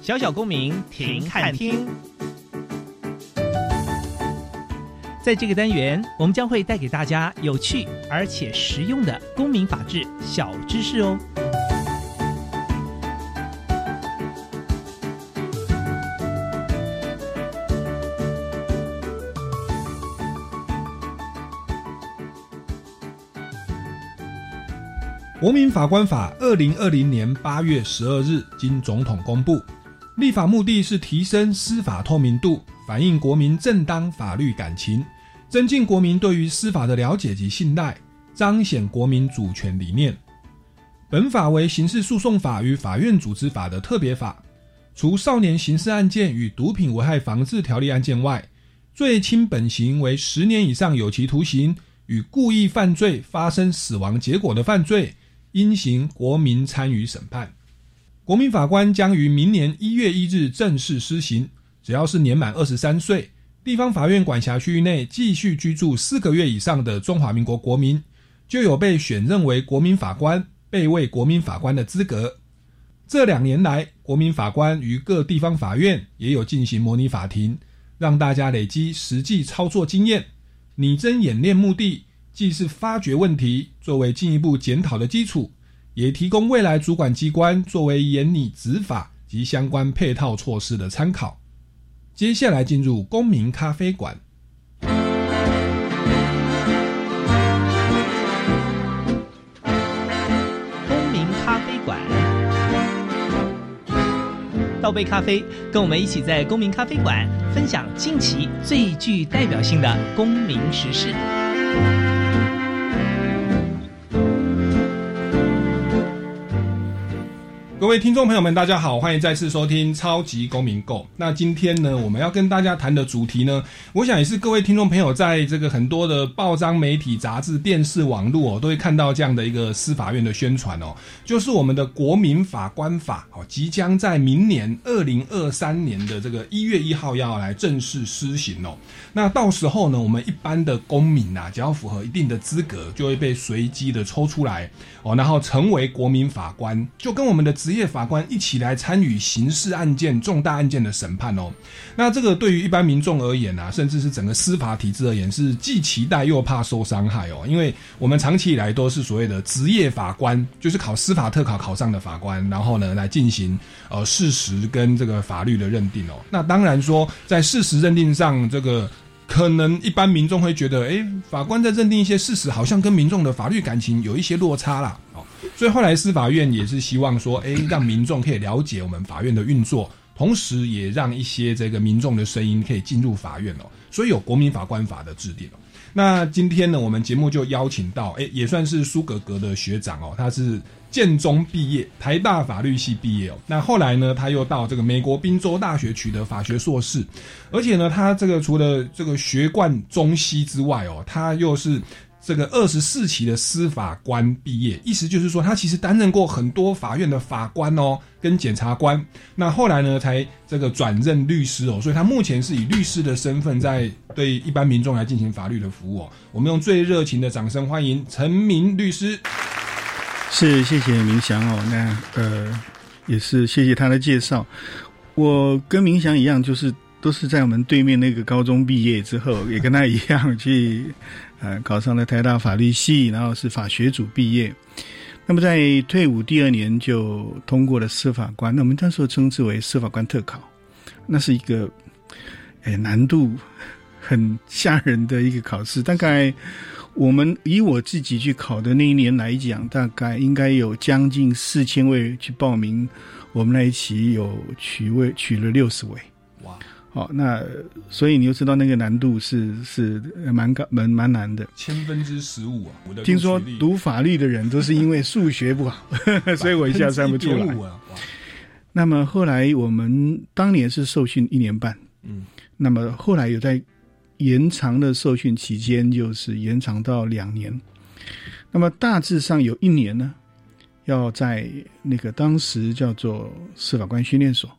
小小公民停看听，在这个单元，我们将会带给大家有趣而且实用的公民法治小知识哦。国民法官法二零二零年八月十二日经总统公布，立法目的是提升司法透明度，反映国民正当法律感情，增进国民对于司法的了解及信赖，彰显国民主权理念。本法为刑事诉讼法与法院组织法的特别法，除少年刑事案件与毒品危害防治条例案件外，最轻本刑为十年以上有期徒刑，与故意犯罪发生死亡结果的犯罪。应行国民参与审判，国民法官将于明年一月一日正式施行。只要是年满二十三岁，地方法院管辖区域内继续居住四个月以上的中华民国国民，就有被选任为国民法官、备位国民法官的资格。这两年来，国民法官于各地方法院也有进行模拟法庭，让大家累积实际操作经验，拟真演练目的。既是发掘问题，作为进一步检讨的基础，也提供未来主管机关作为严拟执法及相关配套措施的参考。接下来进入公民咖啡馆。公民咖啡馆，倒杯咖啡，跟我们一起在公民咖啡馆分享近期最具代表性的公民时事。各位听众朋友们，大家好，欢迎再次收听《超级公民购》。那今天呢，我们要跟大家谈的主题呢，我想也是各位听众朋友在这个很多的报章、媒体、杂志、电视、网络哦，都会看到这样的一个司法院的宣传哦，就是我们的国民法官法哦，即将在明年二零二三年的这个一月一号要来正式施行哦。那到时候呢，我们一般的公民呐，只要符合一定的资格，就会被随机的抽出来哦，然后成为国民法官，就跟我们的职业法官一起来参与刑事案件、重大案件的审判哦。那这个对于一般民众而言啊，甚至是整个司法体制而言，是既期待又怕受伤害哦。因为我们长期以来都是所谓的职业法官，就是考司法特考考上的法官，然后呢来进行呃事实跟这个法律的认定哦。那当然说，在事实认定上，这个可能一般民众会觉得，哎，法官在认定一些事实，好像跟民众的法律感情有一些落差啦。哦。所以后来司法院也是希望说，哎，让民众可以了解我们法院的运作，同时也让一些这个民众的声音可以进入法院哦。所以有国民法官法的制定。那今天呢，我们节目就邀请到，哎，也算是苏格格的学长哦，他是建中毕业，台大法律系毕业哦。那后来呢，他又到这个美国宾州大学取得法学硕士，而且呢，他这个除了这个学贯中西之外哦，他又是。这个二十四期的司法官毕业，意思就是说他其实担任过很多法院的法官哦，跟检察官。那后来呢，才这个转任律师哦，所以他目前是以律师的身份在对一般民众来进行法律的服务哦。我们用最热情的掌声欢迎陈明律师。是，谢谢明祥哦。那呃，也是谢谢他的介绍。我跟明祥一样，就是都是在我们对面那个高中毕业之后，也跟他一样去。呃，考上了台大法律系，然后是法学组毕业。那么在退伍第二年就通过了司法官，那我们那时候称之为司法官特考，那是一个，哎，难度很吓人的一个考试。大概我们以我自己去考的那一年来讲，大概应该有将近四千位去报名，我们那一期有取位取了六十位。哇好，那所以你就知道那个难度是是蛮高蛮蛮难的，千分之十五啊！听说读法律的人都是因为数学不好，所以我一下算不出来。那么后来我们当年是受训一年半，嗯，那么后来有在延长的受训期间，就是延长到两年。那么大致上有一年呢，要在那个当时叫做司法官训练所。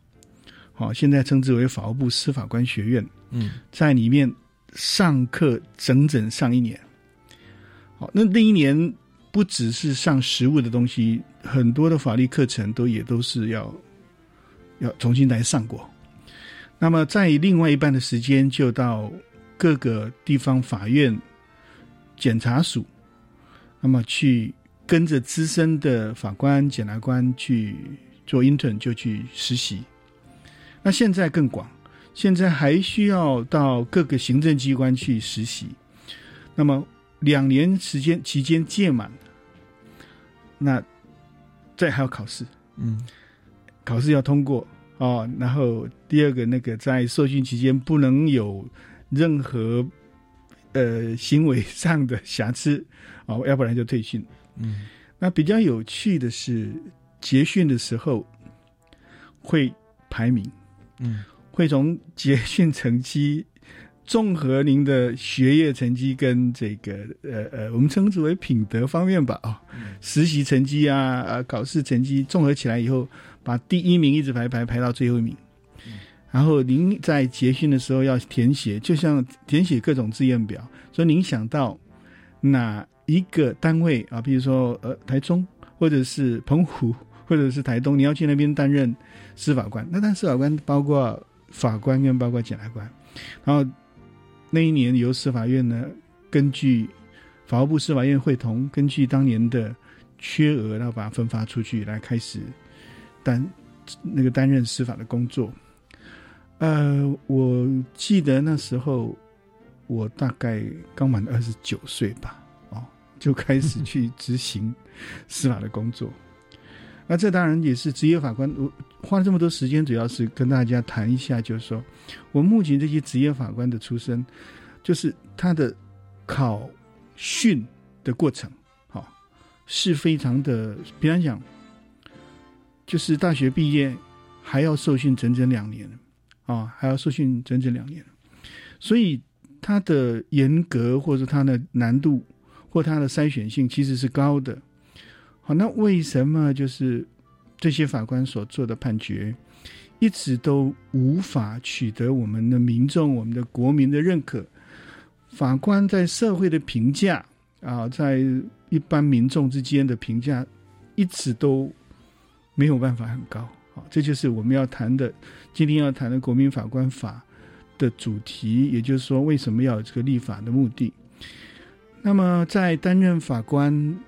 好，现在称之为法务部司法官学院。嗯，在里面上课整整上一年。好，那那一年不只是上实务的东西，很多的法律课程都也都是要要重新来上过。那么在另外一半的时间，就到各个地方法院、检察署，那么去跟着资深的法官、检察官去做 intern，就去实习。那现在更广，现在还需要到各个行政机关去实习。那么两年时间期间届满，那再还要考试，嗯，考试要通过哦。然后第二个那个在受训期间不能有任何呃行为上的瑕疵哦，要不然就退训。嗯，那比较有趣的是结训的时候会排名。嗯，会从结训成绩，综合您的学业成绩跟这个呃呃，我们称之为品德方面吧啊，实习成绩啊啊，考试成绩综合起来以后，把第一名一直排排排到最后一名。然后您在结训的时候要填写，就像填写各种志愿表，说您想到哪一个单位啊，比如说呃台中或者是澎湖。或者是台东，你要去那边担任司法官，那当司法官包括法官跟包括检察官，然后那一年由司法院呢，根据法务部司法院会同，根据当年的缺额，然后把它分发出去，来开始担那个担任司法的工作。呃，我记得那时候我大概刚满二十九岁吧，哦，就开始去执行司法的工作。那这当然也是职业法官。我花了这么多时间，主要是跟大家谈一下，就是说，我目前这些职业法官的出身，就是他的考训的过程，好，是非常的。比方讲，就是大学毕业还要受训整整两年，啊，还要受训整整两年，所以他的严格或者他的难度或他的筛选性其实是高的。好，那为什么就是这些法官所做的判决，一直都无法取得我们的民众、我们的国民的认可？法官在社会的评价啊，在一般民众之间的评价，一直都没有办法很高。好，这就是我们要谈的，今天要谈的《国民法官法》的主题，也就是说，为什么要有这个立法的目的？那么，在担任法官。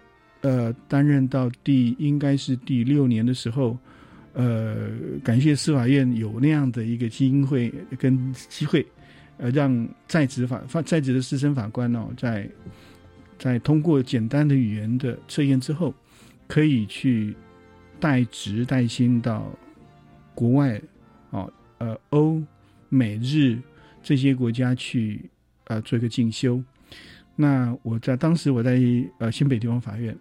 呃，担任到第应该是第六年的时候，呃，感谢司法院有那样的一个机会跟机会，呃，让在职法法在职的资深法官哦，在在通过简单的语言的测验之后，可以去带职带薪到国外，哦，呃，欧美日这些国家去呃做一个进修。那我在当时我在呃新北地方法院。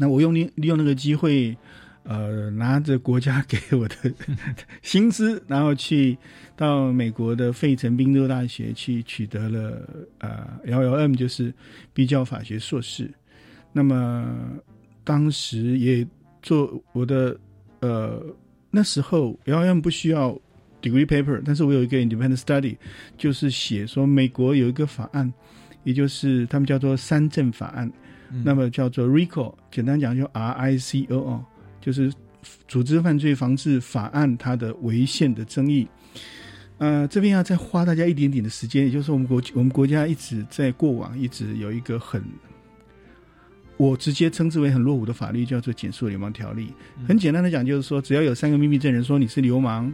那我用利利用那个机会，呃，拿着国家给我的 薪资，然后去到美国的费城宾州大学去取得了呃 LLM，就是比较法学硕士。那么当时也做我的呃那时候 LLM 不需要 degree paper，但是我有一个 independent study，就是写说美国有一个法案，也就是他们叫做三证法案，那么叫做 RICO，简单讲就 R I C O 哦。就是组织犯罪防治法案它的违宪的争议，呃，这边要再花大家一点点的时间，也就是我们国我们国家一直在过往一直有一个很，我直接称之为很落伍的法律，叫做减速流氓条例。很简单的讲，就是说只要有三个秘密证人说你是流氓，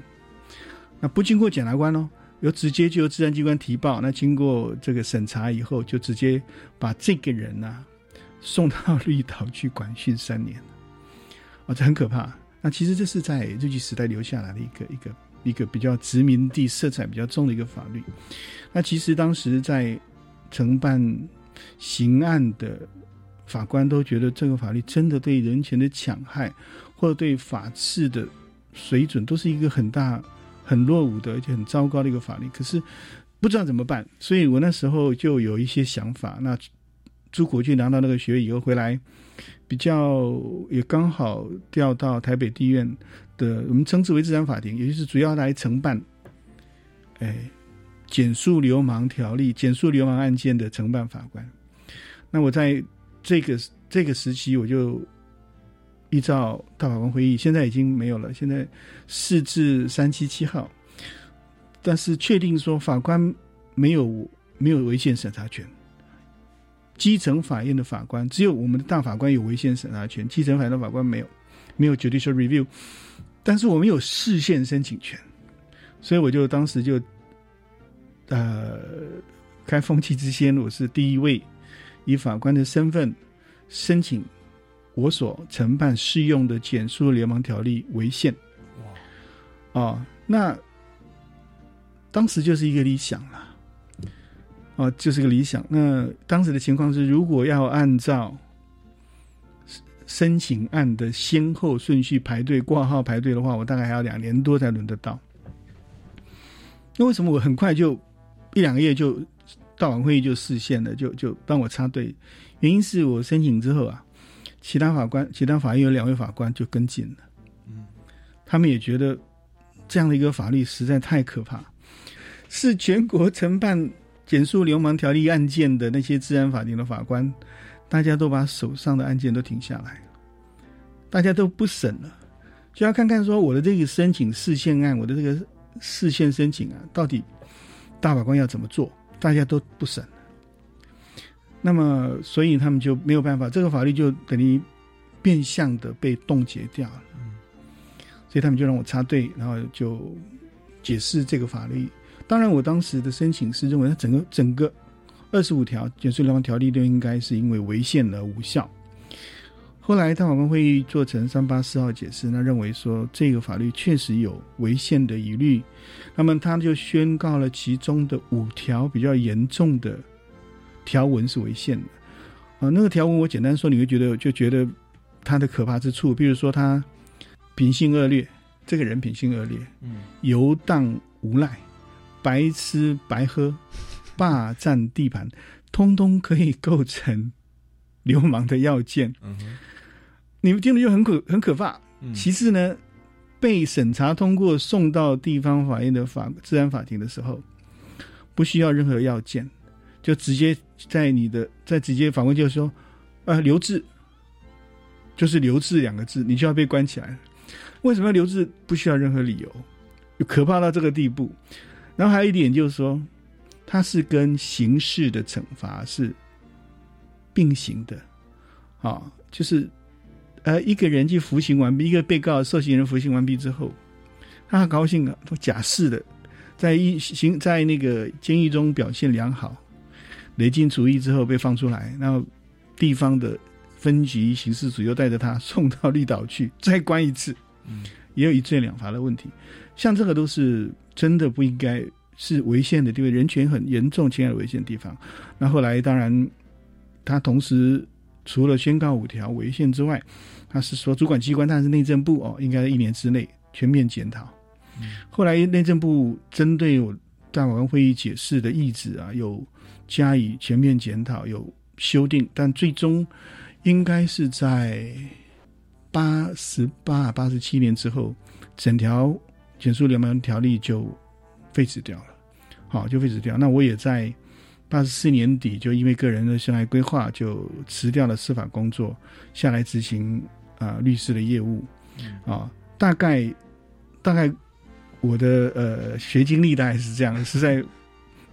那不经过检察官哦，由直接就由治安机关提报，那经过这个审查以后，就直接把这个人呐送到绿岛去管训三年。哦，这很可怕。那其实这是在日据时代留下来的一个一个一个比较殖民地色彩比较重的一个法律。那其实当时在承办刑案的法官都觉得这个法律真的对人权的抢害，或者对法治的水准都是一个很大、很落伍的，而且很糟糕的一个法律。可是不知道怎么办，所以我那时候就有一些想法。那朱国俊拿到那个学位以后回来。比较也刚好调到台北地院的，我们称之为治安法庭，也就是主要来承办，哎，减速流氓条例、减速流氓案件的承办法官。那我在这个这个时期，我就依照大法官会议，现在已经没有了，现在四至三七七号，但是确定说法官没有没有违宪审查权。基层法院的法官只有我们的大法官有违宪审查权，基层法院的法官没有，没有 judicial review，但是我们有视线申请权，所以我就当时就，呃，开风气之先，我是第一位以法官的身份申请我所承办适用的简述联盟条例违宪。哇，哦，那当时就是一个理想了。哦，就是个理想。那当时的情况是，如果要按照申请案的先后顺序排队挂号排队的话，我大概还要两年多才轮得到。那为什么我很快就一两个月就到完会议就视线了，就就帮我插队？原因是我申请之后啊，其他法官、其他法院有两位法官就跟进了。嗯，他们也觉得这样的一个法律实在太可怕，是全国承办。减速流氓条例案件的那些治安法庭的法官，大家都把手上的案件都停下来，大家都不审了，就要看看说我的这个申请视线案，我的这个视线申请啊，到底大法官要怎么做？大家都不审，那么所以他们就没有办法，这个法律就等于变相的被冻结掉了。所以他们就让我插队，然后就解释这个法律。当然，我当时的申请是认为，它整个整个二十五条减税流氓条例都应该是因为违宪而无效。后来，大法官会议做成三八四号解释，那认为说这个法律确实有违宪的疑虑，那么他就宣告了其中的五条比较严重的条文是违宪的。啊，那个条文我简单说，你会觉得就觉得它的可怕之处，比如说他品性恶劣，这个人品性恶劣，嗯，游荡无赖。白吃白喝，霸占地盘，通通可以构成流氓的要件。你们听了就很可很可怕。其次呢，被审查通过送到地方法院的法治安法庭的时候，不需要任何要件，就直接在你的在直接法官就说，呃，留置，就是留置两个字，你就要被关起来。为什么要留置？不需要任何理由，可怕到这个地步。然后还有一点就是说，它是跟刑事的惩罚是并行的，啊，就是呃一个人去服刑完毕，一个被告受刑人服刑完毕之后，他很高兴啊，都假释的，在一刑在那个监狱中表现良好，累进主义之后被放出来，然后地方的分局刑事组又带着他送到绿岛去再关一次，嗯，也有一罪两罚的问题，像这个都是。真的不应该是违宪的地位，人权很严重侵害违宪的地方。那后来当然，他同时除了宣告五条违宪之外，他是说主管机关，但是内政部哦，应该一年之内全面检讨。后来内政部针对我大法官会议解释的意旨啊，有加以全面检讨，有修订，但最终应该是在八十八、八十七年之后，整条减速联盟条例就废止掉了。好，就废止掉。那我也在。八十四年底，就因为个人的生涯规划，就辞掉了司法工作，下来执行啊律师的业务。啊，大概大概我的呃学经历大概是这样，是在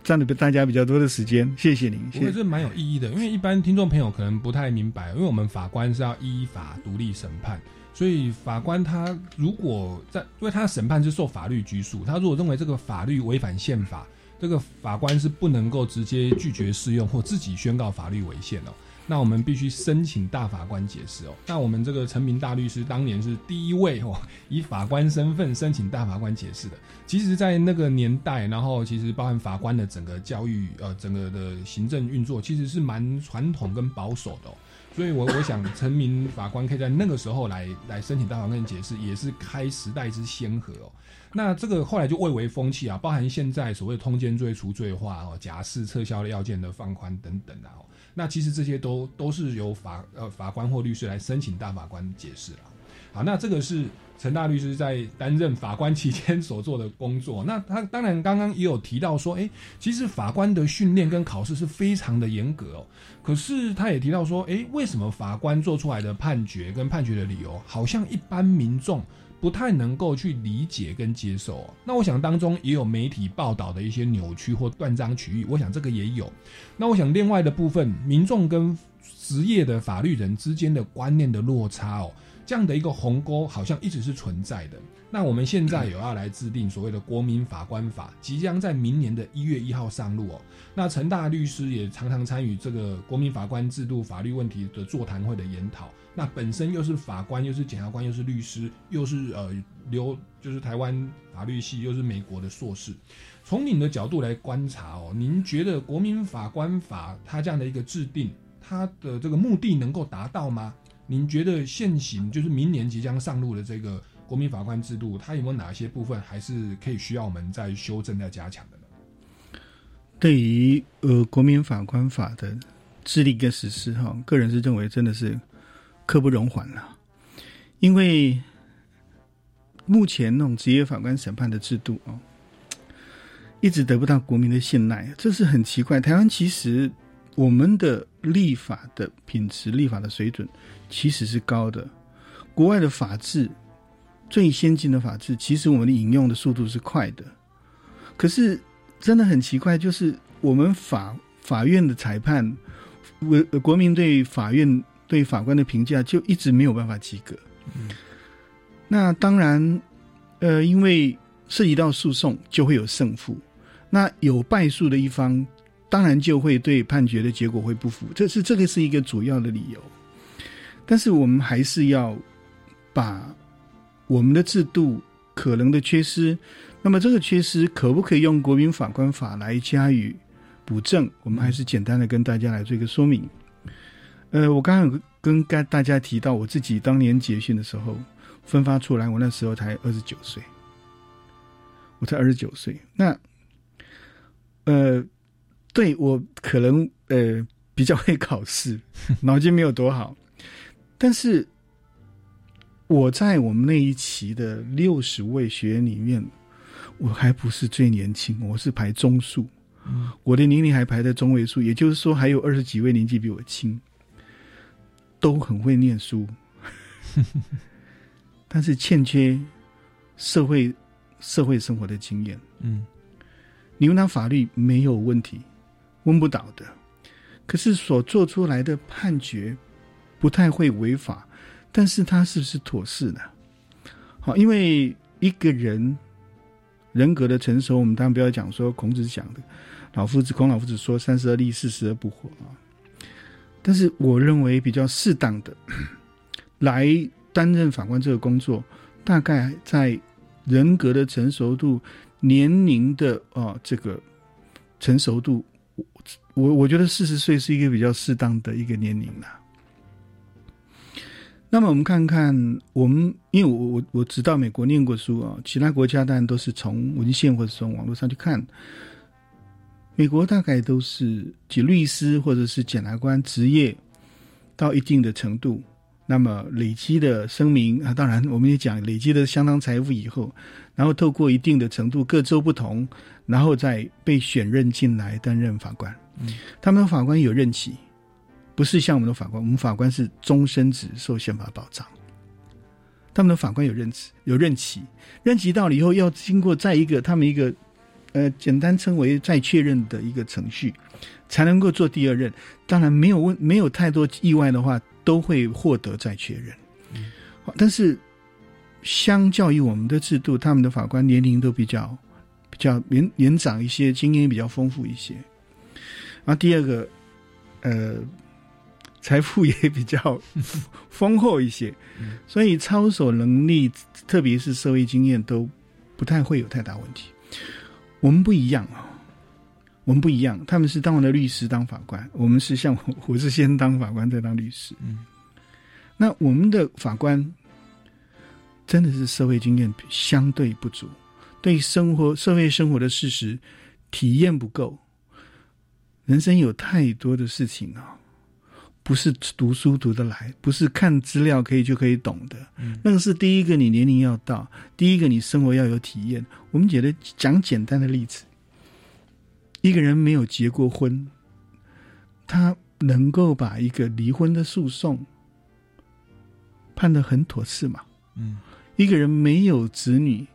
占了大家比较多的时间。谢谢您，我觉得这蛮有意义的，因为一般听众朋友可能不太明白，因为我们法官是要依法独立审判，所以法官他如果在，因为他的审判是受法律拘束，他如果认为这个法律违反宪法。这个法官是不能够直接拒绝适用或自己宣告法律违宪哦。那我们必须申请大法官解释哦。那我们这个陈明大律师当年是第一位哦，以法官身份申请大法官解释的。其实，在那个年代，然后其实包含法官的整个教育呃，整个的行政运作，其实是蛮传统跟保守的。所以，我我想陈明法官可以在那个时候来 来申请大法官解释，也是开时代之先河哦。那这个后来就蔚为风气啊，包含现在所谓通奸罪除罪化哦，假释撤销的要件的放宽等等啊。那其实这些都都是由法呃法官或律师来申请大法官解释了。好，那这个是陈大律师在担任法官期间所做的工作。那他当然刚刚也有提到说，哎，其实法官的训练跟考试是非常的严格哦。可是他也提到说，哎，为什么法官做出来的判决跟判决的理由，好像一般民众。不太能够去理解跟接受，那我想当中也有媒体报道的一些扭曲或断章取义，我想这个也有。那我想另外的部分，民众跟职业的法律人之间的观念的落差哦，这样的一个鸿沟好像一直是存在的。那我们现在有要来制定所谓的国民法官法，即将在明年的一月一号上路哦。那陈大律师也常常参与这个国民法官制度法律问题的座谈会的研讨。那本身又是法官，又是检察官，又是律师，又是呃留就是台湾法律系，又是美国的硕士。从您的角度来观察哦，您觉得国民法官法它这样的一个制定，它的这个目的能够达到吗？您觉得现行就是明年即将上路的这个国民法官制度，它有没有哪些部分还是可以需要我们再修正、再加强的呢？对于呃国民法官法的制定跟实施，哈，个人是认为真的是。刻不容缓了，因为目前那种职业法官审判的制度哦，一直得不到国民的信赖，这是很奇怪。台湾其实我们的立法的品质、立法的水准其实是高的，国外的法治最先进的法治，其实我们引用的速度是快的。可是真的很奇怪，就是我们法法院的裁判，国国民对法院。对法官的评价就一直没有办法及格。那当然，呃，因为涉及到诉讼，就会有胜负。那有败诉的一方，当然就会对判决的结果会不服。这是这个是一个主要的理由。但是我们还是要把我们的制度可能的缺失，那么这个缺失可不可以用国民法官法来加以补正？我们还是简单的跟大家来做一个说明。呃，我刚刚跟跟大家提到，我自己当年结训的时候分发出来，我那时候才二十九岁，我才二十九岁。那，呃，对我可能呃比较会考试，脑筋没有多好，但是我在我们那一期的六十位学员里面，我还不是最年轻，我是排中数，我的年龄还排在中位数，也就是说还有二十几位年纪比我轻。都很会念书，但是欠缺社会社会生活的经验。嗯，你问他法律没有问题，问不倒的。可是所做出来的判决不太会违法，但是他是不是妥适呢？好，因为一个人人格的成熟，我们当然不要讲说孔子讲的，老夫子孔老夫子说三十而立，四十而不惑啊。但是我认为比较适当的 来担任法官这个工作，大概在人格的成熟度、年龄的啊这个成熟度，我我觉得四十岁是一个比较适当的一个年龄了。那么我们看看，我们因为我我我只到美国念过书啊，其他国家当然都是从文献或者从网络上去看。美国大概都是即律师或者是检察官职业到一定的程度，那么累积的声明啊，当然我们也讲累积的相当财富以后，然后透过一定的程度，各州不同，然后再被选任进来担任法官。他们的法官有任期。不是像我们的法官，我们法官是终身制，受宪法保障。他们的法官有任职，有任期，任期到了以后，要经过再一个他们一个，呃，简单称为再确认的一个程序，才能够做第二任。当然没有问，没有太多意外的话，都会获得再确认。但是，相较于我们的制度，他们的法官年龄都比较比较年年长一些，经验比较丰富一些。然后第二个，呃。财富也比较 丰厚一些，所以操守能力，特别是社会经验，都不太会有太大问题。我们不一样啊，我们不一样。他们是当完了律师当法官，我们是像我是先当法官再当律师。嗯，那我们的法官真的是社会经验相对不足，对生活社会生活的事实体验不够，人生有太多的事情啊。不是读书读得来，不是看资料可以就可以懂的。那个是第一个，你年龄要到；第一个，你生活要有体验。我们觉得讲简单的例子，一个人没有结过婚，他能够把一个离婚的诉讼判得很妥适吗？嗯，一个人没有子女，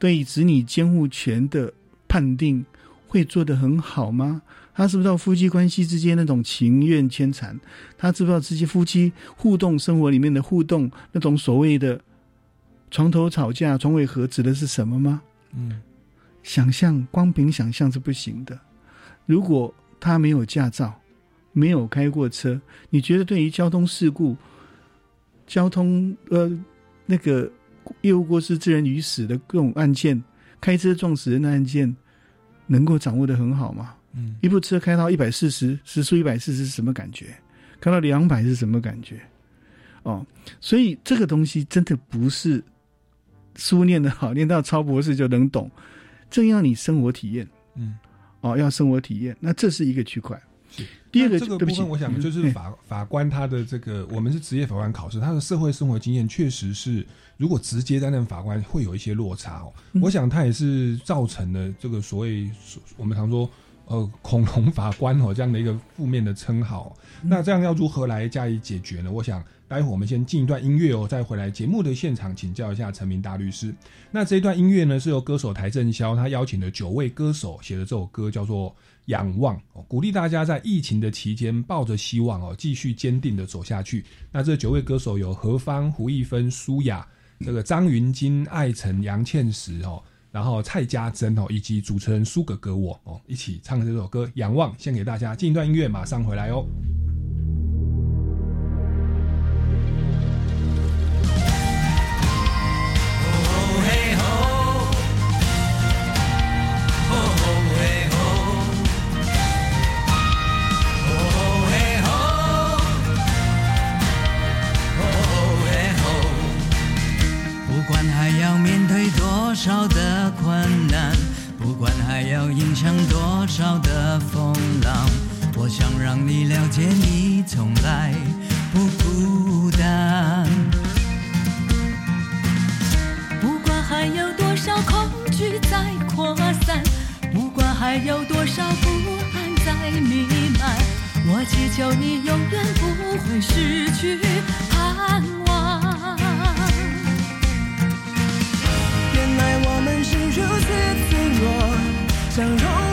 对子女监护权的判定会做得很好吗？他知不知道夫妻关系之间那种情愿牵缠？他知不知道这些夫妻互动生活里面的互动那种所谓的床头吵架、床尾和指的是什么吗？嗯，想象光凭想象是不行的。如果他没有驾照，没有开过车，你觉得对于交通事故、交通呃那个业务过失致人于死的各种案件，开车撞死人的案件，能够掌握的很好吗？嗯，一部车开到一百四十，时速一百四十是什么感觉？开到两百是什么感觉？哦，所以这个东西真的不是书念的好，念到超博士就能懂，正要你生活体验。嗯，哦，要生活体验，那这是一个区块。第二个这个部分，我想就是法法官他的这个，我们是职业法官考试，他的社会生活经验确实是，如果直接担任法官会有一些落差哦。我想他也是造成了这个所谓我们常说。呃，恐龙法官哦，这样的一个负面的称号，那这样要如何来加以解决呢？我想待会我们先进一段音乐哦，再回来节目的现场请教一下陈明大律师。那这一段音乐呢，是由歌手邰正宵他邀请的九位歌手写的这首歌，叫做《仰望》，鼓励大家在疫情的期间抱着希望哦，继续坚定的走下去。那这九位歌手有何方、胡一芬、苏雅、这个张云金、艾辰、杨倩石哦。然后蔡家珍哦，以及主持人苏格格我哦，一起唱这首歌《仰望》，献给大家。进一段音乐，马上回来哦。少的困难，不管还要迎向多少的风浪，我想让你了解，你从来不孤单。不管还有多少恐惧在扩散，不管还有多少不安在弥漫，我祈求你永远不会失去盼望。原来我们是如此易戳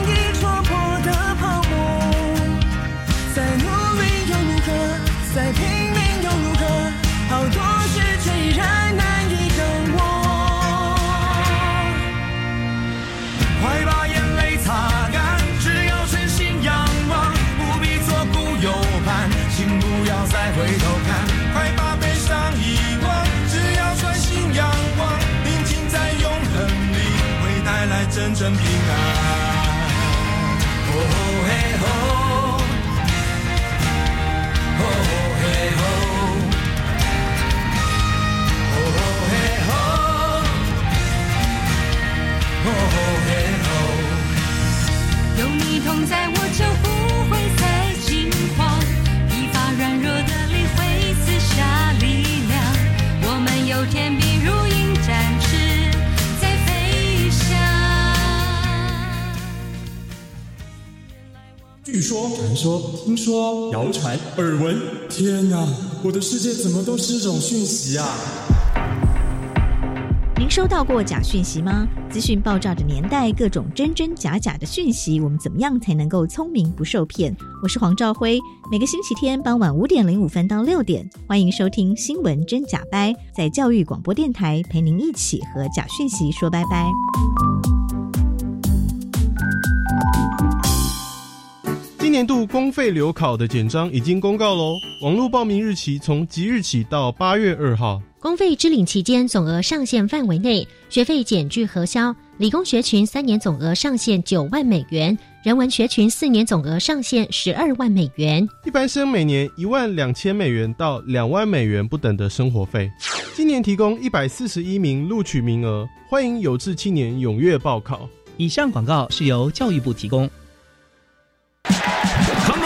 说、谣传、耳闻。天哪，我的世界怎么都是这种讯息啊！您收到过假讯息吗？资讯爆炸的年代，各种真真假假的讯息，我们怎么样才能够聪明不受骗？我是黄兆辉，每个星期天傍晚五点零五分到六点，欢迎收听《新闻真假掰》，在教育广播电台陪您一起和假讯息说拜拜。今年度公费留考的简章已经公告喽，网络报名日期从即日起到八月二号。公费支领期间总额上限范围内，学费减去核销。理工学群三年总额上限九万美元，人文学群四年总额上限十二万美元。一般生每年一万两千美元到两万美元不等的生活费。今年提供一百四十一名录取名额，欢迎有志青年踊跃报考。以上广告是由教育部提供。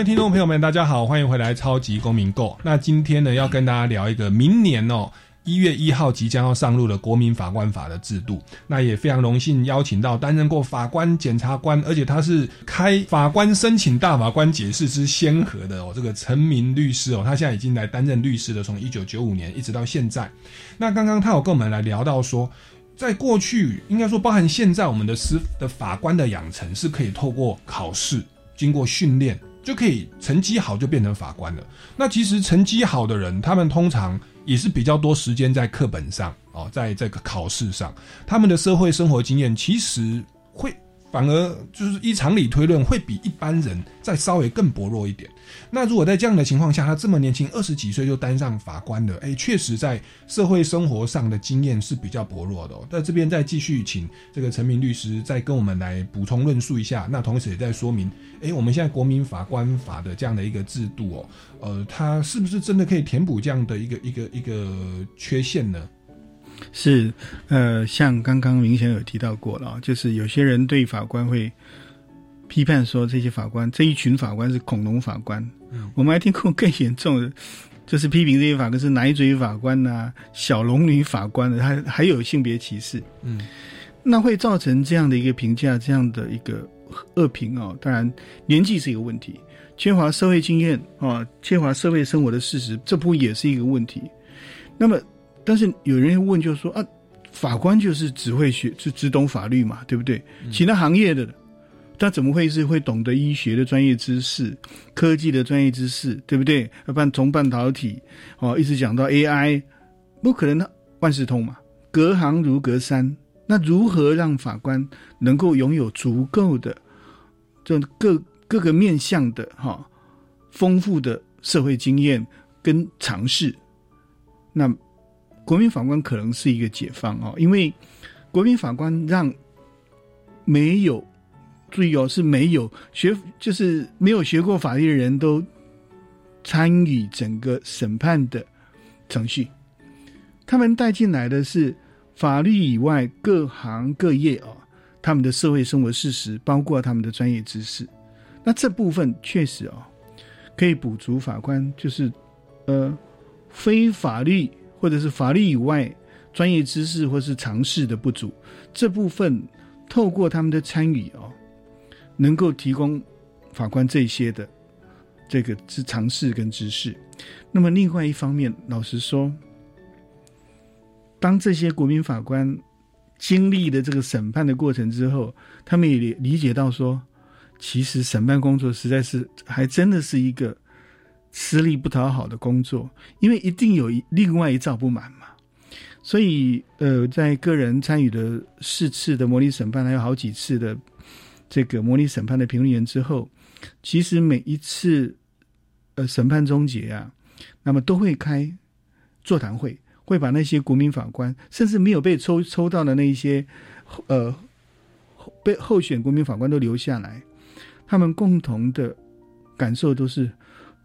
位听众朋友们，大家好，欢迎回来《超级公民购》。那今天呢，要跟大家聊一个明年哦一月一号即将要上路的国民法官法的制度。那也非常荣幸邀请到担任过法官、检察官，而且他是开法官申请大法官解释之先河的哦，这个陈明律师哦，他现在已经来担任律师了，从一九九五年一直到现在。那刚刚他有跟我们来聊到说。在过去，应该说包含现在，我们的司的法官的养成是可以透过考试，经过训练，就可以成绩好就变成法官了。那其实成绩好的人，他们通常也是比较多时间在课本上哦，在这个考试上，他们的社会生活经验其实会反而就是依常理推论，会比一般人再稍微更薄弱一点。那如果在这样的情况下，他这么年轻，二十几岁就当上法官了，哎，确实在社会生活上的经验是比较薄弱的、哦。在这边再继续请这个陈明律师再跟我们来补充论述一下，那同时也在说明，哎，我们现在国民法官法的这样的一个制度哦，呃，它是不是真的可以填补这样的一个一个一个缺陷呢？是，呃，像刚刚明显有提到过了啊，就是有些人对法官会批判说，这些法官这一群法官是恐龙法官。嗯、我们还听过更严重的，就是批评这些法官是奶嘴法官呐、啊、小龙女法官的，还还有性别歧视。嗯，那会造成这样的一个评价，这样的一个恶评哦。当然，年纪是一个问题，缺乏社会经验啊，缺乏社会生活的事实，这不也是一个问题？那么。但是有人会问，就是说啊，法官就是只会学，就只懂法律嘛，对不对？其他行业的，他怎么会是会懂得医学的专业知识、科技的专业知识，对不对？要不然从半导体哦，一直讲到 AI，不可能的，万事通嘛，隔行如隔山。那如何让法官能够拥有足够的这各各个面向的哈丰富的社会经验跟尝试？那国民法官可能是一个解放哦，因为国民法官让没有注意哦，是没有学就是没有学过法律的人都参与整个审判的程序。他们带进来的是法律以外各行各业哦，他们的社会生活事实，包括他们的专业知识。那这部分确实哦，可以补足法官就是呃非法律。或者是法律以外专业知识或是常识的不足，这部分透过他们的参与哦，能够提供法官这些的这个知常识跟知识。那么另外一方面，老实说，当这些国民法官经历的这个审判的过程之后，他们也理解到说，其实审判工作实在是还真的是一个吃力不讨好的工作，因为一定有一另外一造不满嘛。所以，呃，在个人参与的四次的模拟审判，还有好几次的这个模拟审判的评论员之后，其实每一次呃审判终结啊，那么都会开座谈会，会把那些国民法官，甚至没有被抽抽到的那一些呃被候选国民法官都留下来，他们共同的感受都是。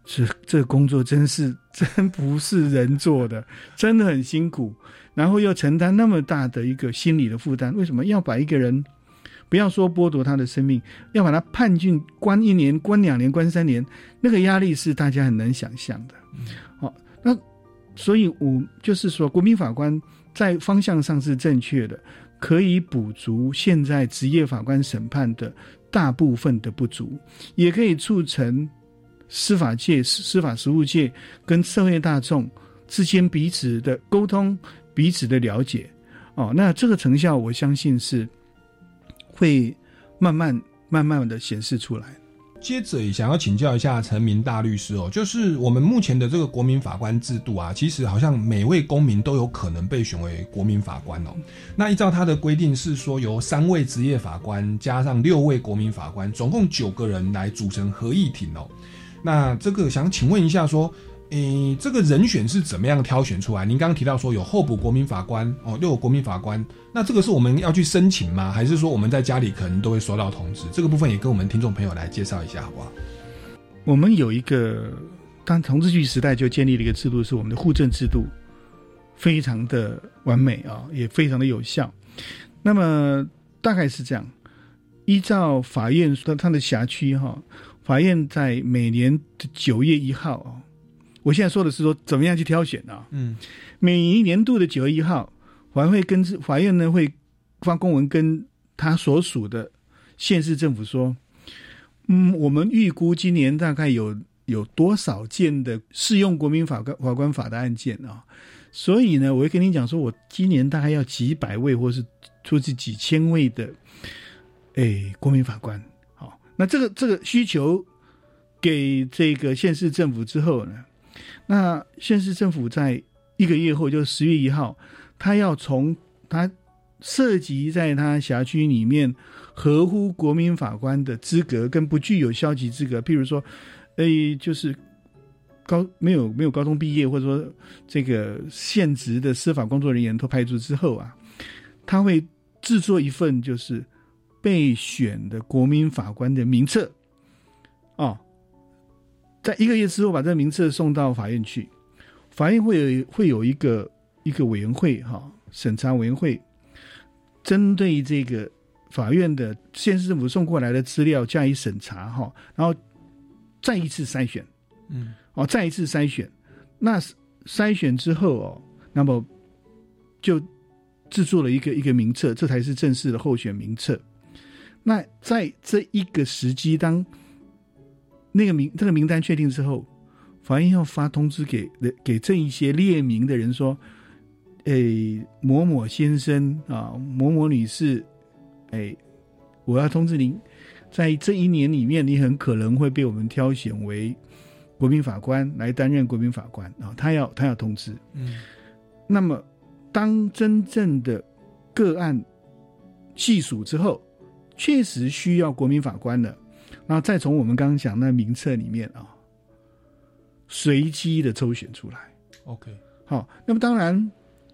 这这工作真是 真不是人做的，真的很辛苦，然后又承担那么大的一个心理的负担。为什么要把一个人，不要说剥夺他的生命，要把他判进关一年、关两年、关三年？那个压力是大家很难想象的。好，那所以，我就是说，国民法官在方向上是正确的，可以补足现在职业法官审判的大部分的不足，也可以促成。司法界、司法实务界跟社会大众之间彼此的沟通、彼此的了解，哦，那这个成效，我相信是会慢慢、慢慢的显示出来。接着想要请教一下陈明大律师哦，就是我们目前的这个国民法官制度啊，其实好像每位公民都有可能被选为国民法官哦。那依照他的规定是说，由三位职业法官加上六位国民法官，总共九个人来组成合议庭哦。那这个想请问一下，说，诶，这个人选是怎么样挑选出来？您刚刚提到说有候补国民法官哦，又有国民法官，那这个是我们要去申请吗？还是说我们在家里可能都会收到通知？这个部分也跟我们听众朋友来介绍一下，好不好？我们有一个，当同治局时代就建立了一个制度，是我们的户政制度，非常的完美啊，也非常的有效。那么大概是这样，依照法院说它的辖区哈。法院在每年的九月一号哦，我现在说的是说怎么样去挑选啊？嗯，每一年度的九月一号，法院会跟法院呢会发公文跟他所属的县市政府说，嗯，我们预估今年大概有有多少件的适用国民法官法官法的案件啊？所以呢，我会跟你讲说，我今年大概要几百位，或是出至几千位的，哎，国民法官。那这个这个需求给这个县市政府之后呢，那县市政府在一个月后，就十月一号，他要从他涉及在他辖区里面合乎国民法官的资格跟不具有消极资格，譬如说，诶，就是高没有没有高中毕业，或者说这个现职的司法工作人员都派出之后啊，他会制作一份就是。备选的国民法官的名册，哦，在一个月之后把这个名册送到法院去，法院会有会有一个一个委员会哈，审查委员会，针对这个法院的县市政府送过来的资料加以审查哈，然后再一次筛选，嗯，哦，再一次筛选，那筛选之后哦，那么就制作了一个一个名册，这才是正式的候选名册。那在这一个时机，当那个名这个名单确定之后，法院要发通知给给这一些列名的人说：“诶，某某先生啊，某某女士，诶，我要通知您，在这一年里面，你很可能会被我们挑选为国民法官来担任国民法官啊。”他要他要通知。嗯。那么，当真正的个案细数之后。确实需要国民法官的，那再从我们刚刚讲那名册里面啊，随机的抽选出来。OK，好，那么当然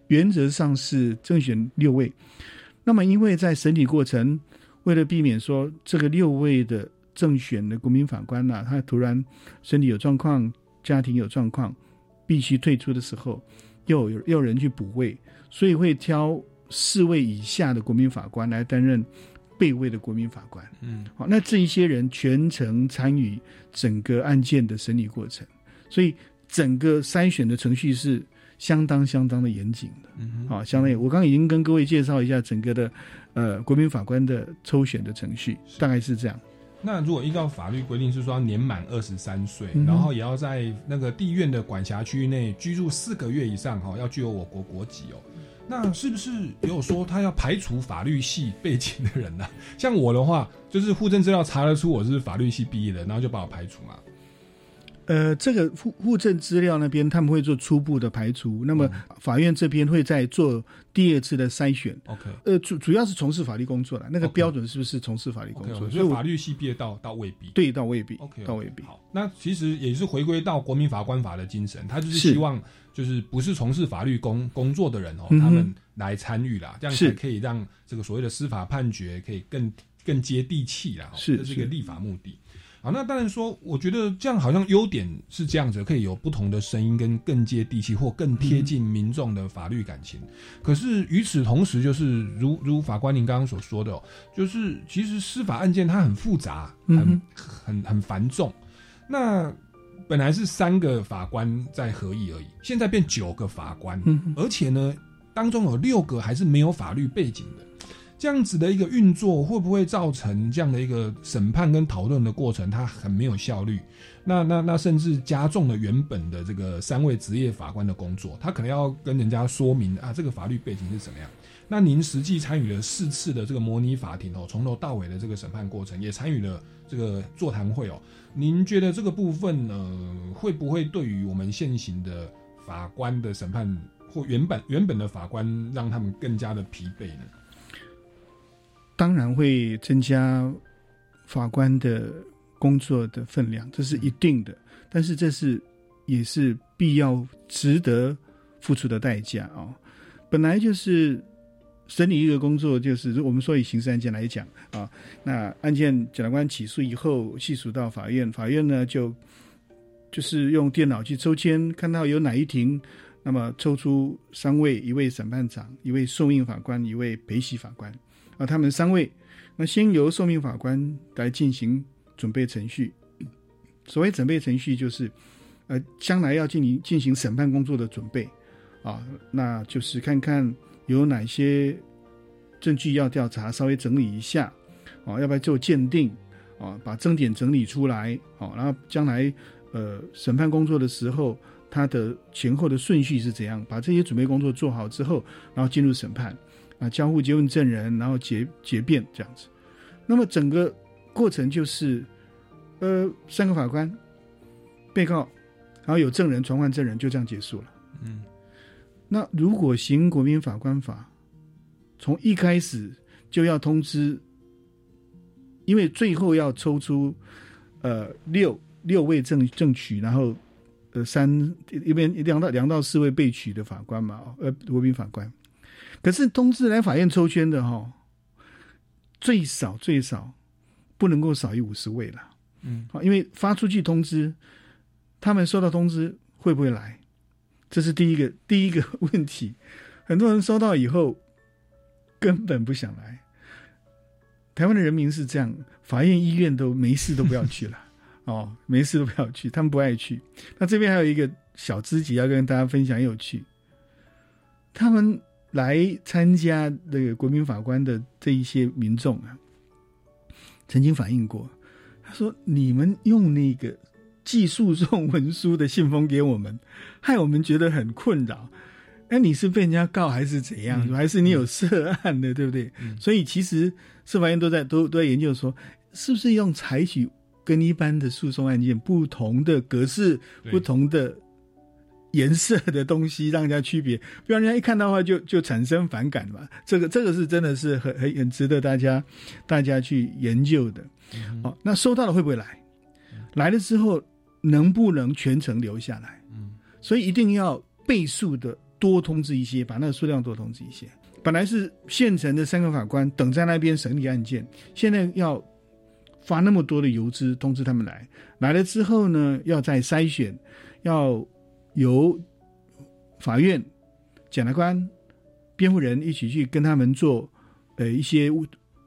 原则上是正选六位。那么因为在审理过程，为了避免说这个六位的正选的国民法官呐，他突然身体有状况、家庭有状况，必须退出的时候，又有又有人去补位，所以会挑四位以下的国民法官来担任。备位的国民法官，嗯，好，那这一些人全程参与整个案件的审理过程，所以整个筛选的程序是相当相当的严谨的，嗯，好，相当于我刚刚已经跟各位介绍一下整个的呃国民法官的抽选的程序，大概是这样。那如果依照法律规定是说年满二十三岁，嗯然后也要在那个地院的管辖区域内居住四个月以上，哈，要具有我国国籍哦。那是不是也有说他要排除法律系背景的人呢、像我的话，就是户政资料查得出我是法律系毕业的，然后就把我排除嘛。呃，这个户户政资料那边他们会做初步的排除，那么法院这边会再做第二次的筛选。OK，呃，主主要是从事法律工作的，那个标准是不是从事法律工作？所以法律系毕业到到未必。对到未必 OK，到未必。好，那其实也是回归到国民法官法的精神，他就是是希望就是不是从事法律工工作的人哦，他们来参与啦，这样可以让这个所谓的司法判决可以更更接地气啦。哦是是这是一个立法目的。好，那当然说，我觉得这样好像优点是这样子，可以有不同的声音跟更接地气或更贴近民众的法律感情。可是与此同时，就是如如法官您刚刚所说的、哦，就是其实司法案件它很复杂，很、嗯很很繁重。那本来是三个法官在合议而已，现在变九个法官，嗯哼而且呢，当中有六个还是没有法律背景的。这样子的一个运作，会不会造成这样的一个审判跟讨论的过程，它很没有效率？那那那甚至加重了原本的这个三位职业法官的工作，他可能要跟人家说明啊，这个法律背景是怎么样。那您实际参与了四次的这个模拟法庭哦，从头到尾的这个审判过程，也参与了这个座谈会哦。您觉得这个部分呢，会不会对于我们现行的法官的审判或原本原本的法官，让他们更加的疲惫呢？当然会增加法官的工作的分量，这是一定的。但是这是也是必要、值得付出的代价啊、本来就是审理一个工作，就是我们说以刑事案件来讲啊，那案件检察官起诉以后，细数到法院，法院呢就就是用电脑去抽签，看到有哪一庭，那么抽出三位：一位审判长，一位受命法官，一位陪席法官。啊，他们三位，那先由受命法官来进行准备程序。所谓准备程序，就是呃，将来要进行进行审判工作的准备啊，那就是看看有哪些证据要调查，稍微整理一下啊，要不要做鉴定啊，把争点整理出来啊，然后将来呃审判工作的时候，它的前后的顺序是怎样，把这些准备工作做好之后，然后进入审判。啊，交互诘问证人，然后结结辩这样子。那么整个过程就是，呃，三个法官、被告，然后有证人、传唤证人，就这样结束了。嗯，那如果行国民法官法，从一开始就要通知，因为最后要抽出呃六六位正正取，然后呃三一边两到两到四位被取的法官嘛，呃国民法官。可是通知来法院抽签的哈、最少最少不能够少于五十位了。嗯，好因为发出去通知，他们收到通知会不会来？这是第一个第一个 问题。很多人收到以后根本不想来。台湾的人民是这样，法院、医院都没事都不要去了 哦，没事都不要去，他们不爱去。那这边还有一个小知己要跟大家分享，很有趣。他们来参加这个国民法官的这一些民众啊，曾经反映过，他说：“你们用那个寄诉讼文书的信封给我们，害我们觉得很困扰。哎，你是被人家告还是怎样？还是你有涉案的，对不对？所以其实司法院都在都都在研究说，是不是用采取跟一般的诉讼案件不同的格式、不同的颜色的东西，让人家区别，不然人家一看到的话就就产生反感嘛。这个这个是真的是很很很值得大家大家去研究的。哦，那收到了会不会来？来了之后能不能全程留下来？嗯，所以一定要倍数的多通知一些，把那个数量多通知一些。本来是现成的三个法官等在那边审理案件，现在要发那么多的邮资通知他们来，来了之后呢，要再筛选，要由法院、检察官、辩护人一起去跟他们做呃一些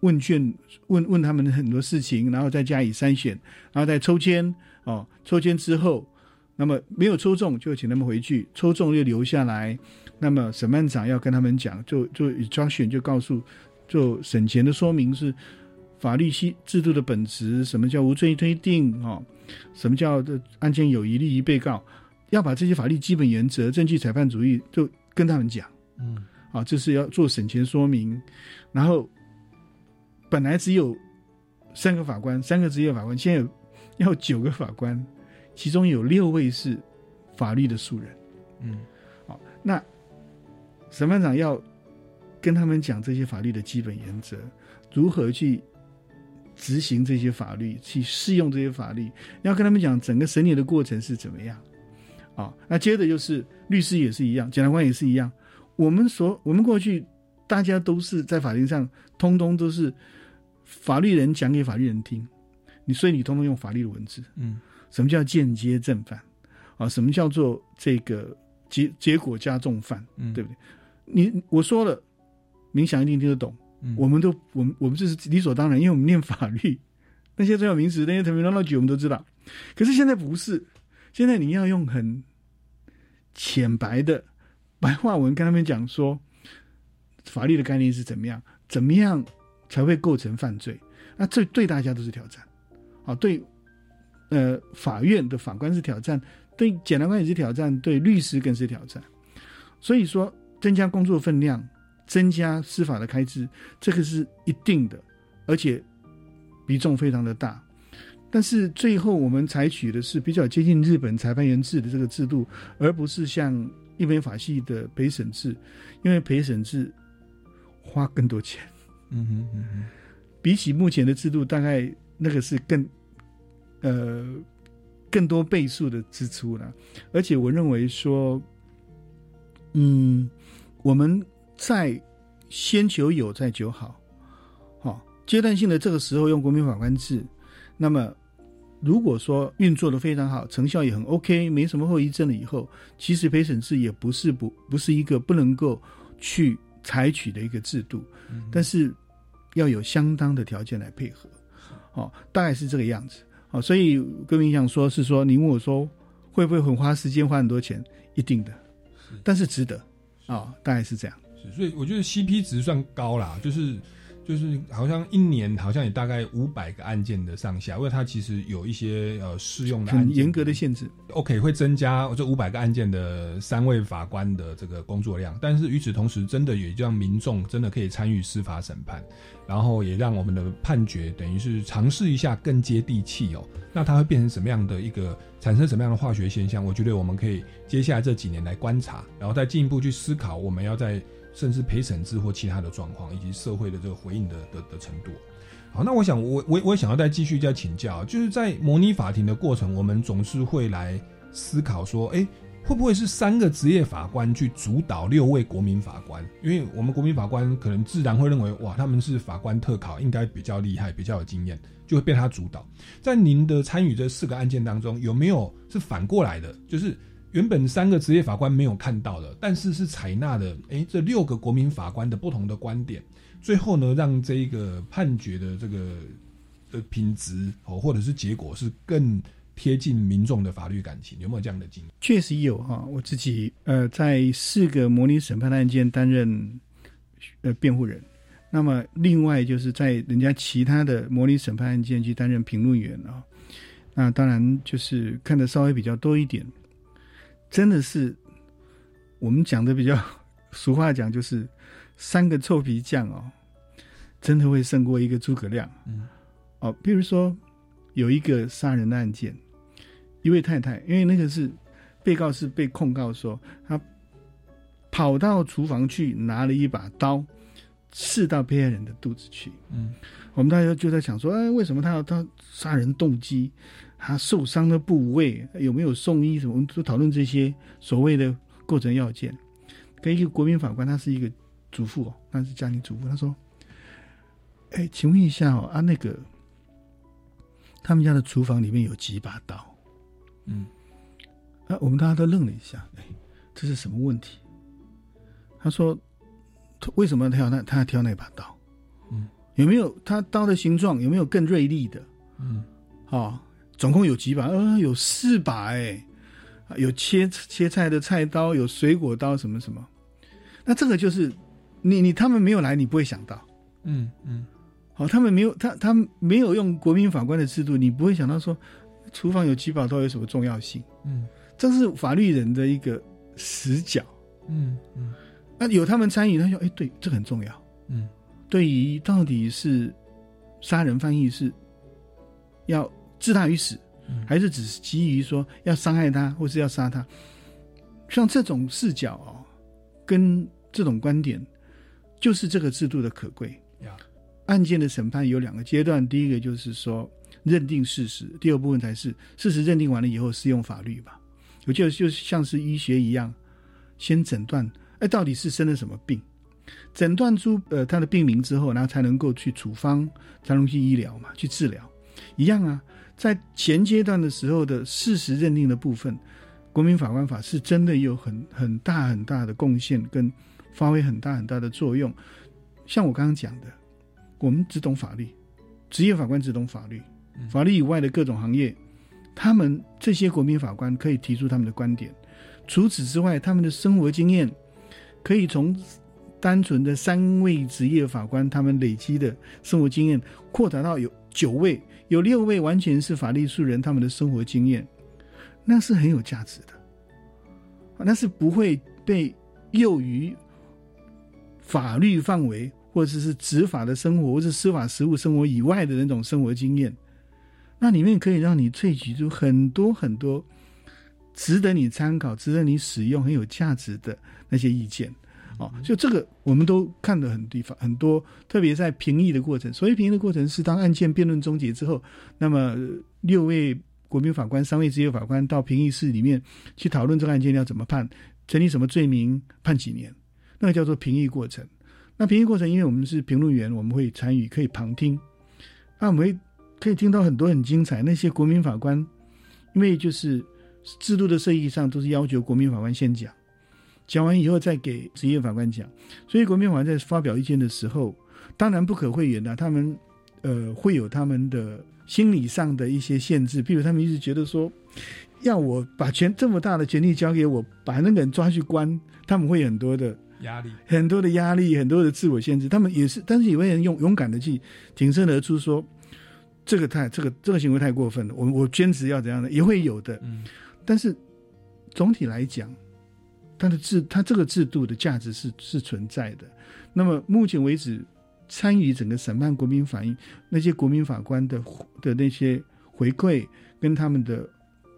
问问卷，问问他们很多事情，然后再加以筛选，然后再抽签哦，抽签之后。那么没有抽中，就请他们回去；抽中又留下来。那么审判长要跟他们讲，就就 instruction 就告诉，就审前的说明是，法律系制度的本质，什么叫无罪推定哦，什么叫的案件有疑利于被告，要把这些法律基本原则、证据裁判主义就跟他们讲，嗯，啊，这是要做审前说明，然后本来只有三个法官，三个职业法官，现在有 要九个法官，其中有六位是法律的素人，嗯，好，那审判长要跟他们讲这些法律的基本原则，如何去执行这些法律，去适用这些法律，要跟他们讲整个审理的过程是怎么样。啊，那接着就是律师也是一样，检察官也是一样。我们所我们过去大家都是在法庭上，通通都是法律人讲给法律人听，你所以你通通用法律的文字。嗯，什么叫间接正犯？啊，什么叫做这个结结果加重犯？嗯对不对？你我说了，冥想一定听得懂。嗯我们都我们我们这是理所当然，因为我们念法律，那些重要名词、那些 terminology 我们都知道。可是现在不是，现在你要用很浅白的白话文跟他们讲说，法律的概念是怎么样，怎么样才会构成犯罪？那这对大家都是挑战。啊，对，呃，法院的法官是挑战，对检察官也是挑战，对律师更是挑战。所以说，增加工作分量，增加司法的开支，这个是一定的，而且比重非常的大。但是最后我们采取的是比较接近日本裁判员制的这个制度，而不是像一般法系的陪审制，因为陪审制花更多钱。嗯哼嗯哼，比起目前的制度，大概那个是更呃更多倍数的支出了。而且我认为说，嗯，我们在先求有，再求好，好、阶段性的这个时候用国民法官制，那么如果说运作的非常好，成效也很 OK，没什么后遗症了以后，其实陪审制也不是不不是一个不能够去采取的一个制度，但是要有相当的条件来配合，哦，大概是这个样子，哦，所以各位想说是说，你问我说会不会很花时间花很多钱，一定的，但是值得，啊、大概是这样。是所以我觉得 CP 值算高啦，就是就是好像一年好像也大概五百个案件的上下，因为它其实有一些呃适用的很严格的限制。OK 会增加这五百个案件的三位法官的这个工作量，但是与此同时，真的也让民众真的可以参与司法审判，然后也让我们的判决等于是尝试一下更接地气哦。那它会变成什么样的一个产生什么样的化学现象？我觉得我们可以接下来这几年来观察，然后再进一步去思考，我们要在甚至陪审制或其他的状况，以及社会的这个回应的的的程度。好，那我想我我我也想要再继续再请教，就是在模拟法庭的过程，我们总是会来思考说，哎、会不会是三个职业法官去主导六位国民法官？因为我们国民法官可能自然会认为，哇，他们是法官特考，应该比较厉害，比较有经验，就会被他主导。在您的参与这四个案件当中，有没有是反过来的？就是原本三个职业法官没有看到的，但是是采纳的，诶，这六个国民法官的不同的观点，最后呢，让这一个判决的这个的品质哦，或者是结果是更贴近民众的法律感情，有没有这样的经验？确实有哈，我自己呃在四个模拟审判案件担任呃辩护人，那么另外就是在人家其他的模拟审判案件去担任评论员啊，那当然就是看的稍微比较多一点，真的是我们讲的比较 俗话讲就是三个臭皮匠哦，真的会胜过一个诸葛亮。嗯，哦，比如说有一个杀人的案件，一位太太，因为那个是被告是被控告说他跑到厨房去拿了一把刀，刺到被害人的肚子去。嗯，我们大家就在想说，哎，为什么他要他杀人动机，他受伤的部位有没有送医什么？我们都讨论这些所谓的构成要件。跟一个国民法官，他是一个主妇哦，他是家庭主妇，他说：“哎，请问一下哦，啊，那个他们家的厨房里面有几把刀？”嗯，啊，我们大家都愣了一下，哎，这是什么问题？他说：“为什么他要那他要挑那把刀？嗯，有没有他刀的形状有没有更锐利的？嗯，哦，总共有几把？呃，有四把哎，啊有切切菜的菜刀，有水果刀，什么什么。那这个就是你你他们没有来，你不会想到。嗯嗯，好，他们没有他他没有用国民法官的制度，你不会想到说厨房有几把刀有什么重要性？嗯，这是法律人的一个死角。嗯嗯，那有他们参与，他说：“哎，对，这很重要。”嗯，对于到底是杀人犯意是要置他于死，还是只是基于说要伤害他，或是要杀他？像这种视角哦，跟这种观点，就是这个制度的可贵。呀，案件的审判有两个阶段，第一个就是说认定事实，第二部分才是事实认定完了以后适用法律吧。我觉得就像是医学一样，先诊断，哎，到底是生了什么病？诊断出呃他的病名之后，然后才能够去处方，才能去医疗嘛，去治疗。一样啊，在前阶段的时候的事实认定的部分，国民法官法是真的有很很大很大的贡献，跟发挥很大很大的作用。像我刚刚讲的，我们只懂法律，职业法官只懂法律，法律以外的各种行业，他们这些国民法官可以提出他们的观点。除此之外，他们的生活经验可以从单纯的三位职业法官他们累积的生活经验，扩展到有九位、有六位完全是法律素人，他们的生活经验，那是很有价值的，那是不会被囿于法律范围或者是执法的生活或者司法实务生活以外的那种生活经验，那里面可以让你萃取出很多很多值得你参考、值得你使用、很有价值的那些意见。哦，就这个我们都看得很地方很多，特别在评议的过程。所谓评议的过程是当案件辩论终结之后，那么六位国民法官、三位职业法官到评议室里面去讨论这个案件要怎么判，成立什么罪名，判几年，那个叫做评议过程。那评议过程，因为我们是评论员，我们会参与，可以旁听，那我们会可以听到很多很精彩。那些国民法官，因为就是制度的设计上都是要求国民法官先讲。讲完以后再给职业法官讲，所以国民法官在发表意见的时候，当然不可讳言的，他们呃会有他们的心理上的一些限制，比如他们一直觉得说，要我把权这么大的权力交给我，把那个人抓去关，他们会有很多的压力，很多的压力，很多的自我限制。他们也是，但是有些人勇勇敢的去挺身而出，说这个太这个这个行为太过分了，我我坚持要怎样的，也会有的。嗯，但是总体来讲。它的制，它这个制度的价值是是存在的。那么目前为止，参与整个审判国民法院那些国民法官的的那些回馈跟他们的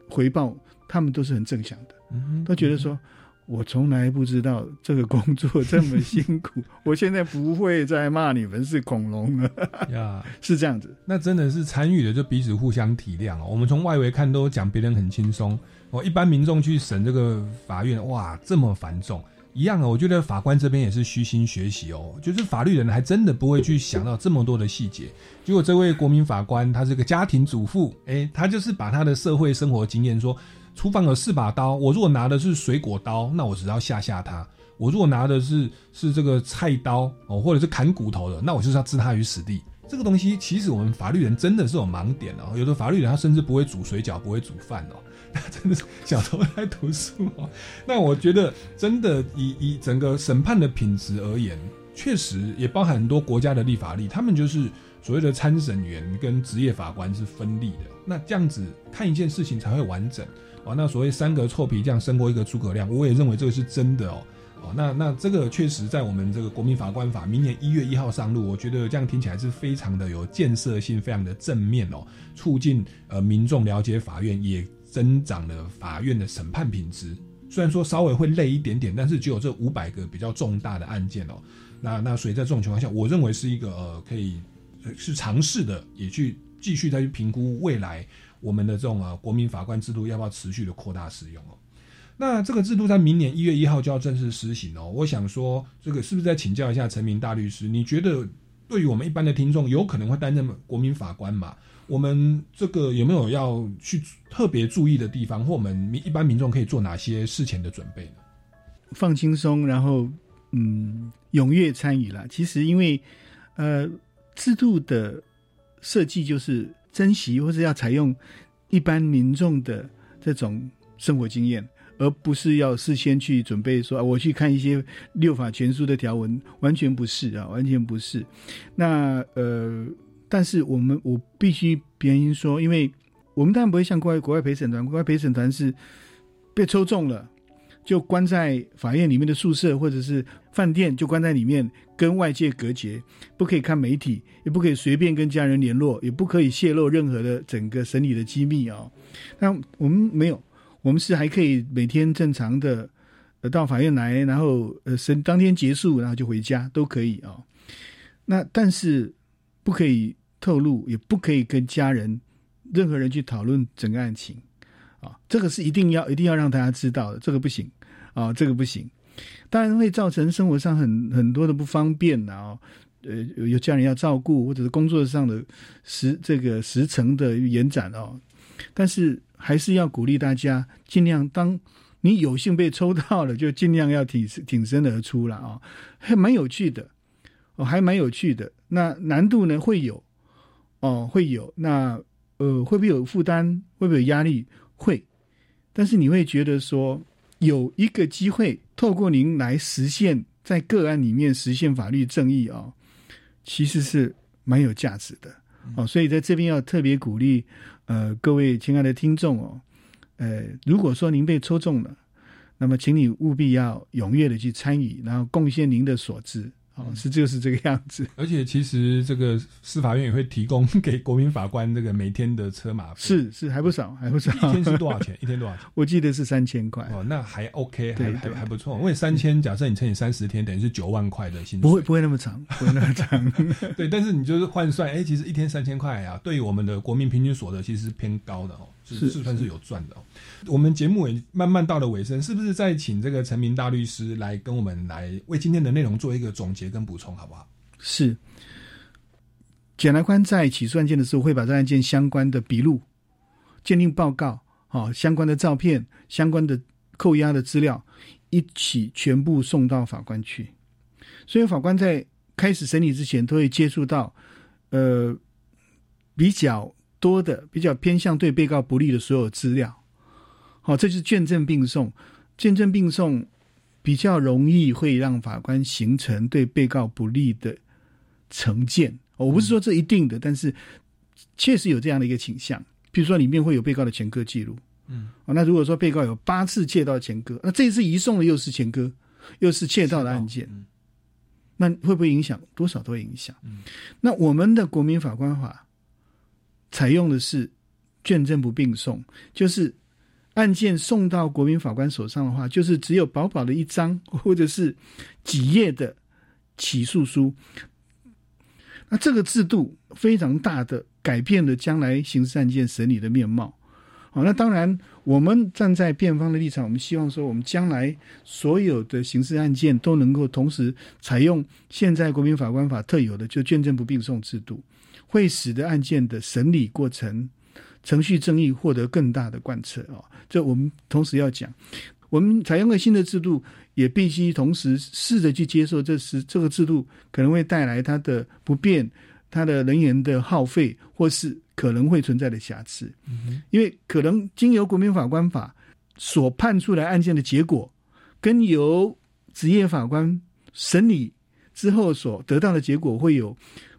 回报，他们都是很正向的，嗯都觉得说，我从来不知道这个工作这么辛苦，我现在不会再骂你们是恐龙了呀，是这样子。那真的是参与的，就彼此互相体谅哦。我们从外围看都讲别人很轻松。哦一般民众去审这个法院，哇，这么繁重，一样啊。我觉得法官这边也是虚心学习哦，就是法律人还真的不会去想到这么多的细节。结果这位国民法官，他是个家庭主妇，哎，他就是把他的社会生活经验说，厨房有四把刀，我如果拿的是水果刀，那我只要吓吓他；我如果拿的是是这个菜刀哦，或者是砍骨头的，那我就是要置他于死地。这个东西其实我们法律人真的是有盲点哦，有的法律人他甚至不会煮水饺，不会煮饭哦。真的是小时候在读书哦，那我觉得真的以以整个审判的品质而言，确实也包含很多国家的立法力，他们就是所谓的参审员跟职业法官是分立的。那这样子看一件事情才会完整哦。那所谓三个臭皮匠胜过一个诸葛亮，我也认为这个是真的哦。哦，那那这个确实在我们这个国民法官法明年一月一号上路，我觉得这样听起来是非常的有建设性，非常的正面哦，促进呃民众了解法院也。增长了法院的审判品质，虽然说稍微会累一点点，但是只有这五百个比较重大的案件哦。那那所以在这种情况下，我认为是一个呃可以是尝试的，也去继续再去评估未来我们的这种呃国民法官制度要不要持续的扩大使用哦。那这个制度在明年一月一号就要正式施行哦。我想说，这个是不是再请教一下陈明大律师？你觉得对于我们一般的听众，有可能会担任国民法官嘛？我们这个有没有要去特别注意的地方，或我们一般民众可以做哪些事前的准备呢？放轻松，然后嗯，踊跃参与了。其实因为呃，制度的设计就是珍惜或者要采用一般民众的这种生活经验，而不是要事先去准备说，我去看一些六法全书的条文，完全不是啊，完全不是。那呃，但是我们我必须原因说，因为我们当然不会像国外国外陪审团，国外陪审团是被抽中了。就关在法院里面的宿舍或者是饭店，就关在里面，跟外界隔绝，不可以看媒体，也不可以随便跟家人联络，也不可以泄露任何的整个审理的机密啊。那我们没有，我们是还可以每天正常的呃到法院来，然后呃审当天结束，然后就回家都可以啊。那但是不可以透露，也不可以跟家人任何人去讨论整个案情啊。这个是一定要一定要让大家知道的，这个不行。啊，这个不行，当然会造成生活上很很多的不方便啊。呃，有家人要照顾，或者是工作上的时这个时程的延展哦。但是还是要鼓励大家，尽量当你有幸被抽到了，就尽量要挺挺身而出了啊，还蛮有趣的哦，还蛮有趣的。那难度呢会有哦，会有。那呃，会不会有负担？会不会有压力？会。但是你会觉得说。有一个机会，透过您来实现，在个案里面实现法律正义啊，其实是蛮有价值的哦。所以在这边要特别鼓励，呃，各位亲爱的听众哦，呃，如果说您被抽中了，那么请你务必要踊跃的去参与，然后贡献您的所知。哦，是就是这个样子。而且其实这个司法院也会提供 给国民法官这个每天的车马费，是是还不少，还不少。一天是多少 钱？一天多少钱？我记得是三千块。哦，那还 OK，还还还不错。因为三千，假设你乘以三十天，等于是九万块的薪水。不会不会那么长，不会那么长。对，但是你就是换算，哎，其实一天三千块啊，对于我们的国民平均所得其实是偏高的哦。是是算是有赚的哦。我们节目也慢慢到了尾声，是不是再请这个陈明大律师来跟我们来为今天的内容做一个总结跟补充，好不好？是。检察官在起诉案件的时候，会把这案件相关的笔录、鉴定报告、好相关的照片、相关的扣押的资料一起全部送到法官去。所以法官在开始审理之前，都会接触到呃比较。多的比较偏向对被告不利的所有资料，好，这就是卷证并送。卷证并送比较容易会让法官形成对被告不利的成见。我不是说这一定的，但是确实有这样的一个倾向。比如说里面会有被告的前科记录，嗯，那如果说被告有八次窃盗前科，那这一次移送的又是前科，又是窃盗的案件，那会不会影响？多少都会影响。那我们的国民法官法。采用的是卷证不并送，就是案件送到国民法官手上的话，就是只有薄薄的一张 或者是几页的起诉书。那这个制度非常大的改变了将来刑事案件审理的面貌。好，那当然我们站在辩方的立场，我们希望说，我们将来所有的刑事案件都能够同时采用现在国民法官法特有的就卷证不并送制度。会使得案件的审理过程、程序正义获得更大的贯彻啊！这我们同时要讲，我们采用了新的制度，也必须同时试着去接受，这是这个制度可能会带来它的不便、它的人员的耗费，或是可能会存在的瑕疵。因为可能经由国民法官法所判出来案件的结果，跟由职业法官审理之后所得到的结果会有。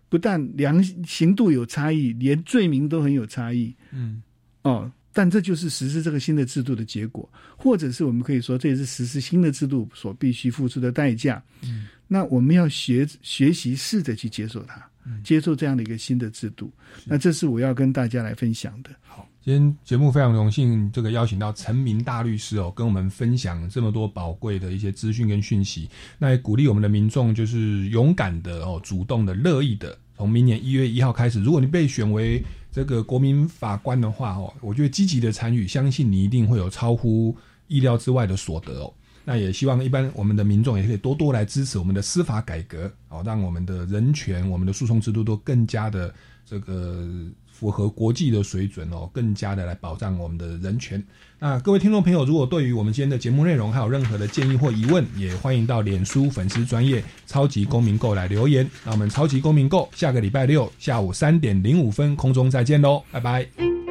不但量刑度有差异，连罪名都很有差异。嗯，哦，但这就是实施这个新的制度的结果，或者是我们可以说，这也是实施新的制度所必须付出的代价。嗯，那我们要学学习，试着去接受它，接受这样的一个新的制度。那这是我要跟大家来分享的。好，今天节目非常荣幸，这个邀请到陈明大律师哦，跟我们分享这么多宝贵的一些资讯跟讯息。那也鼓励我们的民众，就是勇敢的哦，主动的、乐意的。从明年一月一号开始，如果你被选为这个国民法官的话哦，我觉得积极的参与，相信你一定会有超乎意料之外的所得哦。那也希望一般我们的民众也可以多多来支持我们的司法改革哦，让我们的人权、我们的诉讼制度都更加的这个。符合国际的水准哦，更加的来保障我们的人权。那各位听众朋友，如果对于我们今天的节目内容还有任何的建议或疑问，也欢迎到脸书粉丝专业超级公民购来留言。那我们超级公民购下个礼拜六下午三点零五分空中再见喽，拜拜。